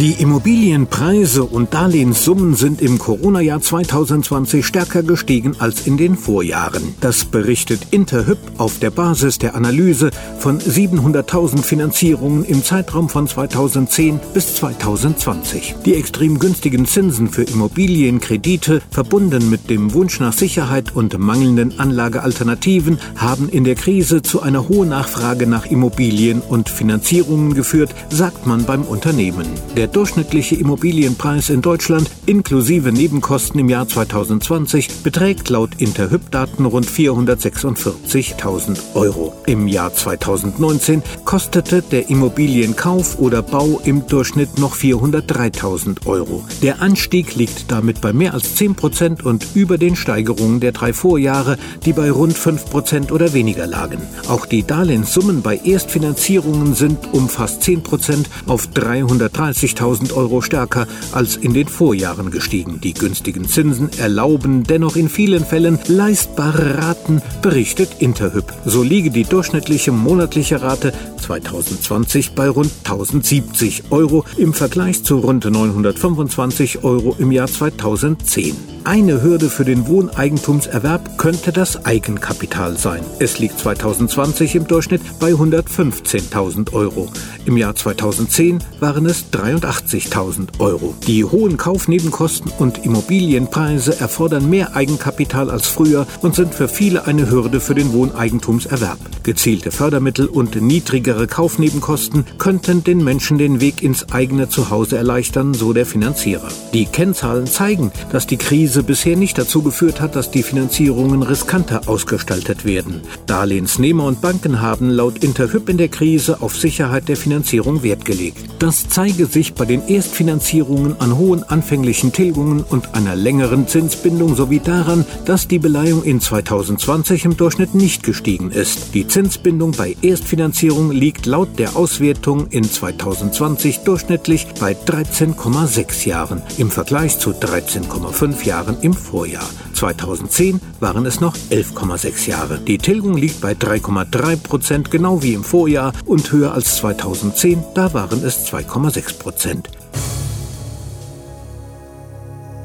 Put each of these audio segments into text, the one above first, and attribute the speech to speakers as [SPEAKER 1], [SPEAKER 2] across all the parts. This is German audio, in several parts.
[SPEAKER 1] Die Immobilienpreise und Darlehenssummen sind im Corona-Jahr 2020 stärker gestiegen als in den Vorjahren. Das berichtet Interhyp auf der Basis der Analyse von 700.000 Finanzierungen im Zeitraum von 2010 bis 2020. Die extrem günstigen Zinsen für Immobilienkredite, verbunden mit dem Wunsch nach Sicherheit und mangelnden Anlagealternativen, haben in der Krise zu einer hohen Nachfrage nach Immobilien und Finanzierungen geführt, sagt man beim Unternehmen. Der der durchschnittliche Immobilienpreis in Deutschland inklusive Nebenkosten im Jahr 2020 beträgt laut Interhyp-Daten rund 446.000 Euro. Im Jahr 2019 kostete der Immobilienkauf oder Bau im Durchschnitt noch 403.000 Euro. Der Anstieg liegt damit bei mehr als 10 Prozent und über den Steigerungen der drei Vorjahre, die bei rund 5 Prozent oder weniger lagen. Auch die Darlehenssummen bei Erstfinanzierungen sind um fast 10 Prozent auf 330 50.000 Euro stärker als in den Vorjahren gestiegen. Die günstigen Zinsen erlauben dennoch in vielen Fällen leistbare Raten, berichtet Interhyp. So liege die durchschnittliche monatliche Rate 2020 bei rund 1070 Euro im Vergleich zu rund 925 Euro im Jahr 2010. Eine Hürde für den Wohneigentumserwerb könnte das Eigenkapital sein. Es liegt 2020 im Durchschnitt bei 115.000 Euro. Im Jahr 2010 waren es 83.000 Euro. Die hohen Kaufnebenkosten und Immobilienpreise erfordern mehr Eigenkapital als früher und sind für viele eine Hürde für den Wohneigentumserwerb. Gezielte Fördermittel und niedrigere Kaufnebenkosten könnten den Menschen den Weg ins eigene Zuhause erleichtern, so der Finanzierer. Die Kennzahlen zeigen, dass die Krise Krise bisher nicht dazu geführt hat, dass die Finanzierungen riskanter ausgestaltet werden. Darlehensnehmer und Banken haben laut Interhyp in der Krise auf Sicherheit der Finanzierung Wert gelegt. Das zeige sich bei den Erstfinanzierungen an hohen anfänglichen Tilgungen und einer längeren Zinsbindung sowie daran, dass die Beleihung in 2020 im Durchschnitt nicht gestiegen ist. Die Zinsbindung bei Erstfinanzierung liegt laut der Auswertung in 2020 durchschnittlich bei 13,6 Jahren im Vergleich zu 13,5 Jahren Jahren im Vorjahr. 2010 waren es noch 11,6 Jahre. Die Tilgung liegt bei 3,3 Prozent, genau wie im Vorjahr, und höher als 2010, da waren es 2,6 Prozent.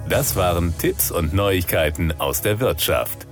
[SPEAKER 2] Das waren Tipps und Neuigkeiten aus der Wirtschaft.